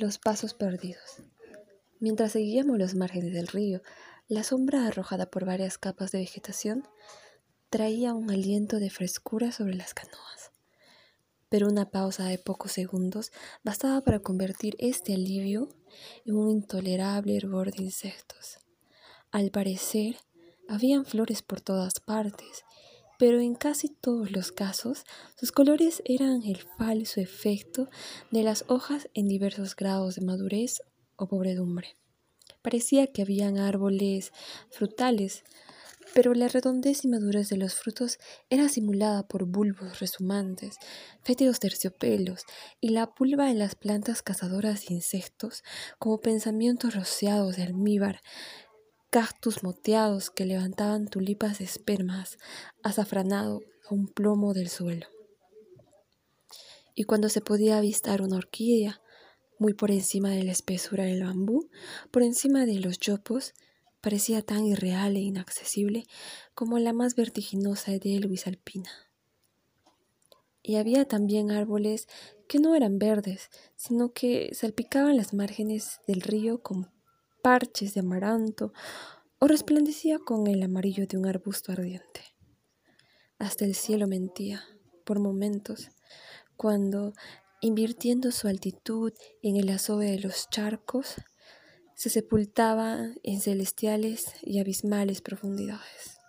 Los pasos perdidos. Mientras seguíamos los márgenes del río, la sombra arrojada por varias capas de vegetación traía un aliento de frescura sobre las canoas. Pero una pausa de pocos segundos bastaba para convertir este alivio en un intolerable hervor de insectos. Al parecer, habían flores por todas partes, pero en casi todos los casos sus colores eran el falso efecto de las hojas en diversos grados de madurez o pobredumbre. Parecía que habían árboles frutales, pero la redondez y madurez de los frutos era simulada por bulbos resumantes, fétidos terciopelos y la pulva en las plantas cazadoras de insectos como pensamientos rociados de almíbar cactus moteados que levantaban tulipas de espermas, azafranado a un plomo del suelo. Y cuando se podía avistar una orquídea, muy por encima de la espesura del bambú, por encima de los yopos, parecía tan irreal e inaccesible como la más vertiginosa de Luis Alpina. Y había también árboles que no eran verdes, sino que salpicaban las márgenes del río con parches de amaranto o resplandecía con el amarillo de un arbusto ardiente. Hasta el cielo mentía, por momentos, cuando, invirtiendo su altitud en el azove de los charcos, se sepultaba en celestiales y abismales profundidades.